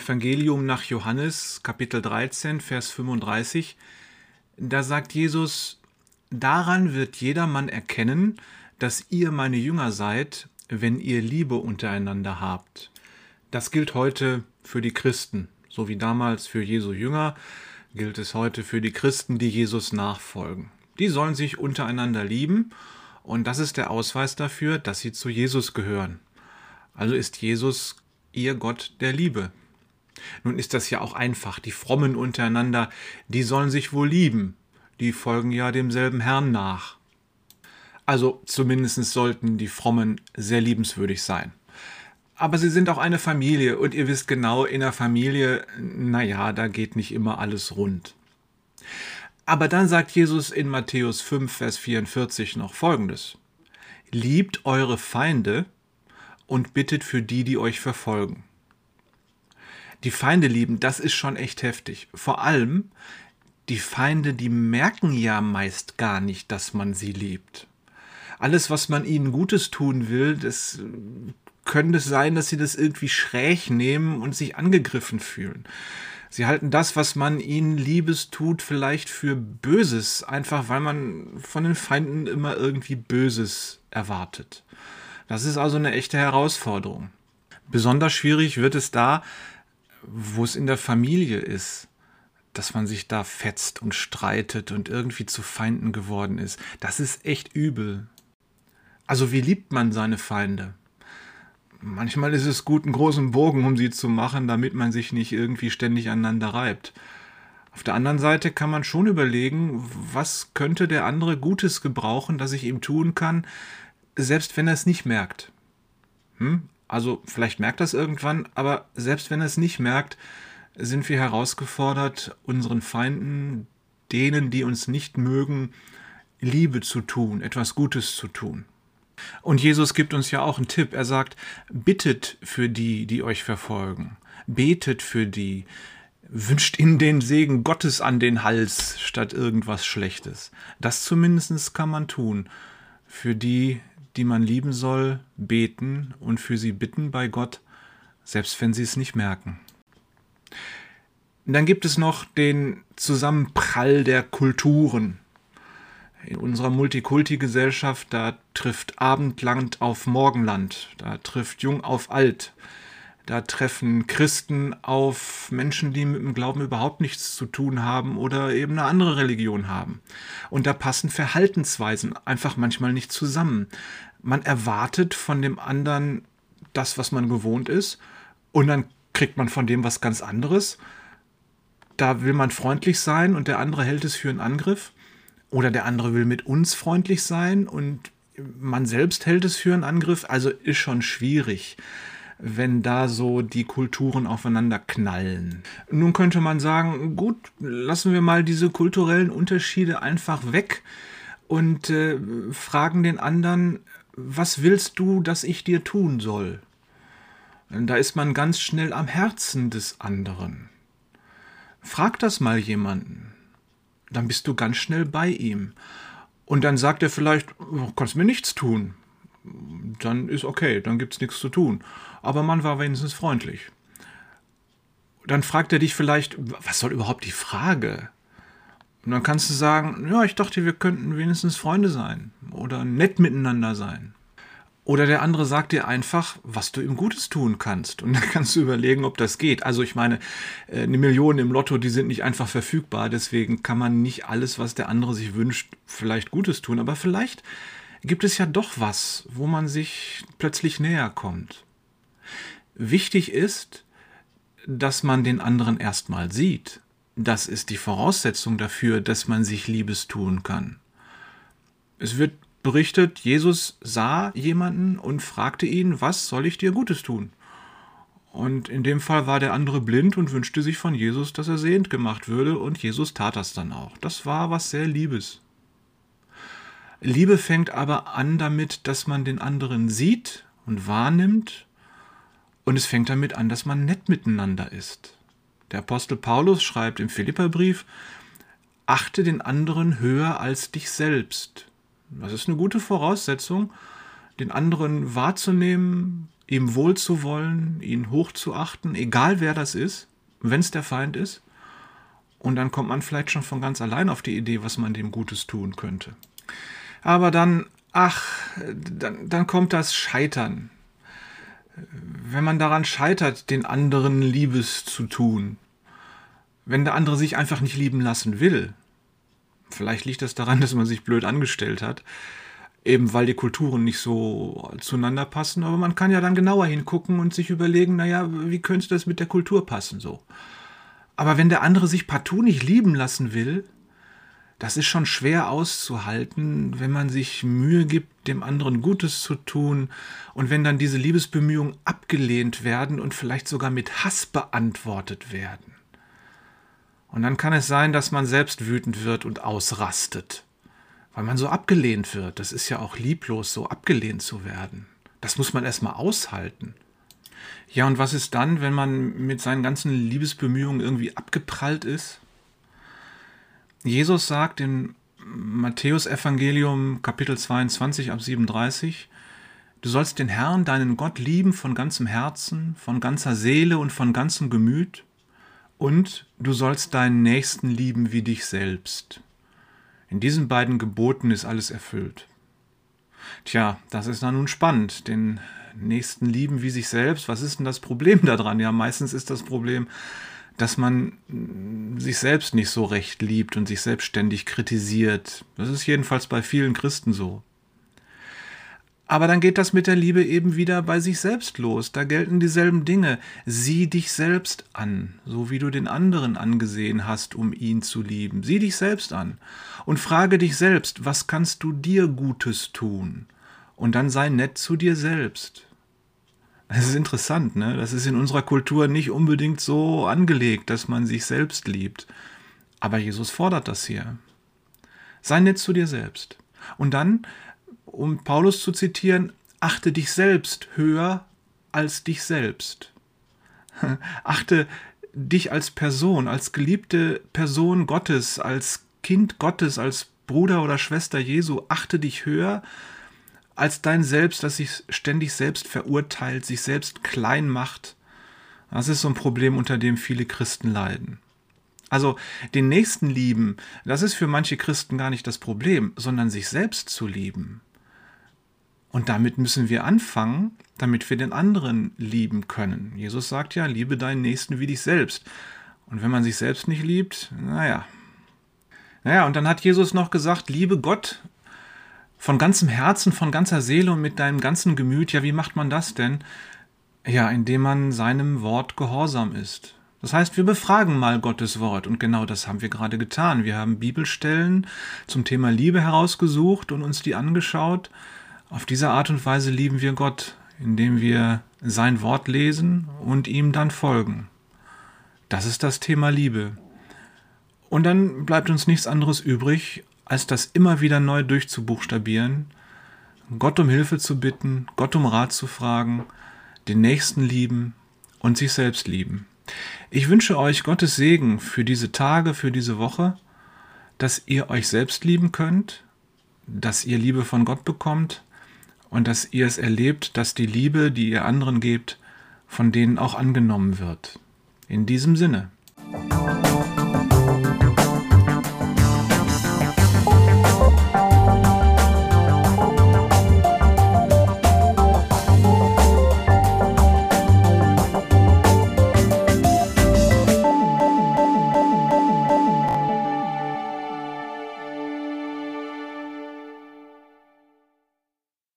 Evangelium nach Johannes Kapitel 13, Vers 35, da sagt Jesus, Daran wird jedermann erkennen, dass ihr meine Jünger seid, wenn ihr Liebe untereinander habt. Das gilt heute für die Christen, so wie damals für Jesu Jünger, gilt es heute für die Christen, die Jesus nachfolgen. Die sollen sich untereinander lieben und das ist der Ausweis dafür, dass sie zu Jesus gehören. Also ist Jesus ihr Gott der Liebe. Nun ist das ja auch einfach. Die Frommen untereinander, die sollen sich wohl lieben. Die folgen ja demselben Herrn nach. Also zumindest sollten die Frommen sehr liebenswürdig sein. Aber sie sind auch eine Familie und ihr wisst genau, in der Familie, naja, da geht nicht immer alles rund. Aber dann sagt Jesus in Matthäus 5, Vers 44 noch Folgendes. Liebt eure Feinde und bittet für die, die euch verfolgen. Die Feinde lieben, das ist schon echt heftig. Vor allem, die Feinde, die merken ja meist gar nicht, dass man sie liebt. Alles, was man ihnen Gutes tun will, das könnte es sein, dass sie das irgendwie schräg nehmen und sich angegriffen fühlen. Sie halten das, was man ihnen Liebes tut, vielleicht für Böses, einfach weil man von den Feinden immer irgendwie Böses erwartet. Das ist also eine echte Herausforderung. Besonders schwierig wird es da, wo es in der Familie ist, dass man sich da fetzt und streitet und irgendwie zu Feinden geworden ist. Das ist echt übel. Also wie liebt man seine Feinde? Manchmal ist es gut, einen großen Bogen um sie zu machen, damit man sich nicht irgendwie ständig aneinander reibt. Auf der anderen Seite kann man schon überlegen, was könnte der andere Gutes gebrauchen, das ich ihm tun kann, selbst wenn er es nicht merkt. Hm? Also vielleicht merkt er es irgendwann, aber selbst wenn er es nicht merkt, sind wir herausgefordert, unseren Feinden, denen, die uns nicht mögen, Liebe zu tun, etwas Gutes zu tun. Und Jesus gibt uns ja auch einen Tipp. Er sagt, bittet für die, die euch verfolgen. Betet für die. Wünscht ihnen den Segen Gottes an den Hals statt irgendwas Schlechtes. Das zumindest kann man tun. Für die, die man lieben soll, beten und für sie bitten bei Gott, selbst wenn sie es nicht merken. Dann gibt es noch den Zusammenprall der Kulturen. In unserer Multikulti-Gesellschaft, da trifft Abendland auf Morgenland, da trifft Jung auf Alt, da treffen Christen auf Menschen, die mit dem Glauben überhaupt nichts zu tun haben oder eben eine andere Religion haben. Und da passen Verhaltensweisen einfach manchmal nicht zusammen. Man erwartet von dem anderen das, was man gewohnt ist, und dann kriegt man von dem was ganz anderes. Da will man freundlich sein und der andere hält es für einen Angriff. Oder der andere will mit uns freundlich sein und man selbst hält es für einen Angriff. Also ist schon schwierig, wenn da so die Kulturen aufeinander knallen. Nun könnte man sagen, gut, lassen wir mal diese kulturellen Unterschiede einfach weg und äh, fragen den anderen, was willst du, dass ich dir tun soll? Da ist man ganz schnell am Herzen des anderen. Frag das mal jemanden dann bist du ganz schnell bei ihm. Und dann sagt er vielleicht, oh, kannst mir nichts tun. Dann ist okay, dann gibt es nichts zu tun. Aber man war wenigstens freundlich. Dann fragt er dich vielleicht, was soll überhaupt die Frage? Und dann kannst du sagen, ja, ich dachte, wir könnten wenigstens Freunde sein oder nett miteinander sein. Oder der andere sagt dir einfach, was du ihm Gutes tun kannst. Und dann kannst du überlegen, ob das geht. Also ich meine, äh, eine Million im Lotto, die sind nicht einfach verfügbar. Deswegen kann man nicht alles, was der andere sich wünscht, vielleicht Gutes tun. Aber vielleicht gibt es ja doch was, wo man sich plötzlich näher kommt. Wichtig ist, dass man den anderen erstmal sieht. Das ist die Voraussetzung dafür, dass man sich Liebes tun kann. Es wird berichtet, Jesus sah jemanden und fragte ihn, was soll ich dir Gutes tun? Und in dem Fall war der andere blind und wünschte sich von Jesus, dass er sehend gemacht würde, und Jesus tat das dann auch. Das war was sehr Liebes. Liebe fängt aber an damit, dass man den anderen sieht und wahrnimmt, und es fängt damit an, dass man nett miteinander ist. Der Apostel Paulus schreibt im Philipperbrief, achte den anderen höher als dich selbst. Das ist eine gute Voraussetzung, den anderen wahrzunehmen, ihm wohl zu wollen, ihn hoch zu achten, egal wer das ist, wenn es der Feind ist. Und dann kommt man vielleicht schon von ganz allein auf die Idee, was man dem Gutes tun könnte. Aber dann, ach, dann, dann kommt das Scheitern. Wenn man daran scheitert, den anderen Liebes zu tun, wenn der andere sich einfach nicht lieben lassen will, vielleicht liegt das daran, dass man sich blöd angestellt hat, eben weil die Kulturen nicht so zueinander passen, aber man kann ja dann genauer hingucken und sich überlegen, naja, wie könnte das mit der Kultur passen so. Aber wenn der andere sich partout nicht lieben lassen will, das ist schon schwer auszuhalten, wenn man sich Mühe gibt, dem anderen Gutes zu tun und wenn dann diese Liebesbemühungen abgelehnt werden und vielleicht sogar mit Hass beantwortet werden. Und dann kann es sein, dass man selbst wütend wird und ausrastet, weil man so abgelehnt wird. Das ist ja auch lieblos, so abgelehnt zu werden. Das muss man erstmal aushalten. Ja, und was ist dann, wenn man mit seinen ganzen Liebesbemühungen irgendwie abgeprallt ist? Jesus sagt in Matthäus Evangelium Kapitel 22 ab 37, du sollst den Herrn, deinen Gott lieben von ganzem Herzen, von ganzer Seele und von ganzem Gemüt und du sollst deinen Nächsten lieben wie dich selbst. In diesen beiden Geboten ist alles erfüllt. Tja, das ist dann nun spannend, den Nächsten lieben wie sich selbst. Was ist denn das Problem daran? Ja, meistens ist das Problem, dass man sich selbst nicht so recht liebt und sich selbstständig kritisiert. Das ist jedenfalls bei vielen Christen so. Aber dann geht das mit der Liebe eben wieder bei sich selbst los. Da gelten dieselben Dinge. Sieh dich selbst an, so wie du den anderen angesehen hast, um ihn zu lieben. Sieh dich selbst an und frage dich selbst, was kannst du dir Gutes tun? Und dann sei nett zu dir selbst. Es ist interessant, ne? Das ist in unserer Kultur nicht unbedingt so angelegt, dass man sich selbst liebt. Aber Jesus fordert das hier. Sei nett zu dir selbst. Und dann, um Paulus zu zitieren, achte dich selbst höher als dich selbst. Achte dich als Person, als geliebte Person Gottes, als Kind Gottes, als Bruder oder Schwester Jesu, achte dich höher als dein Selbst, das sich ständig selbst verurteilt, sich selbst klein macht. Das ist so ein Problem, unter dem viele Christen leiden. Also den Nächsten lieben, das ist für manche Christen gar nicht das Problem, sondern sich selbst zu lieben. Und damit müssen wir anfangen, damit wir den anderen lieben können. Jesus sagt ja, liebe deinen Nächsten wie dich selbst. Und wenn man sich selbst nicht liebt, naja. Naja, und dann hat Jesus noch gesagt, liebe Gott von ganzem Herzen, von ganzer Seele und mit deinem ganzen Gemüt. Ja, wie macht man das denn? Ja, indem man seinem Wort gehorsam ist. Das heißt, wir befragen mal Gottes Wort und genau das haben wir gerade getan. Wir haben Bibelstellen zum Thema Liebe herausgesucht und uns die angeschaut. Auf diese Art und Weise lieben wir Gott, indem wir sein Wort lesen und ihm dann folgen. Das ist das Thema Liebe. Und dann bleibt uns nichts anderes übrig, als das immer wieder neu durchzubuchstabieren, Gott um Hilfe zu bitten, Gott um Rat zu fragen, den Nächsten lieben und sich selbst lieben. Ich wünsche euch Gottes Segen für diese Tage, für diese Woche, dass ihr euch selbst lieben könnt, dass ihr Liebe von Gott bekommt und dass ihr es erlebt, dass die Liebe, die ihr anderen gebt, von denen auch angenommen wird. In diesem Sinne.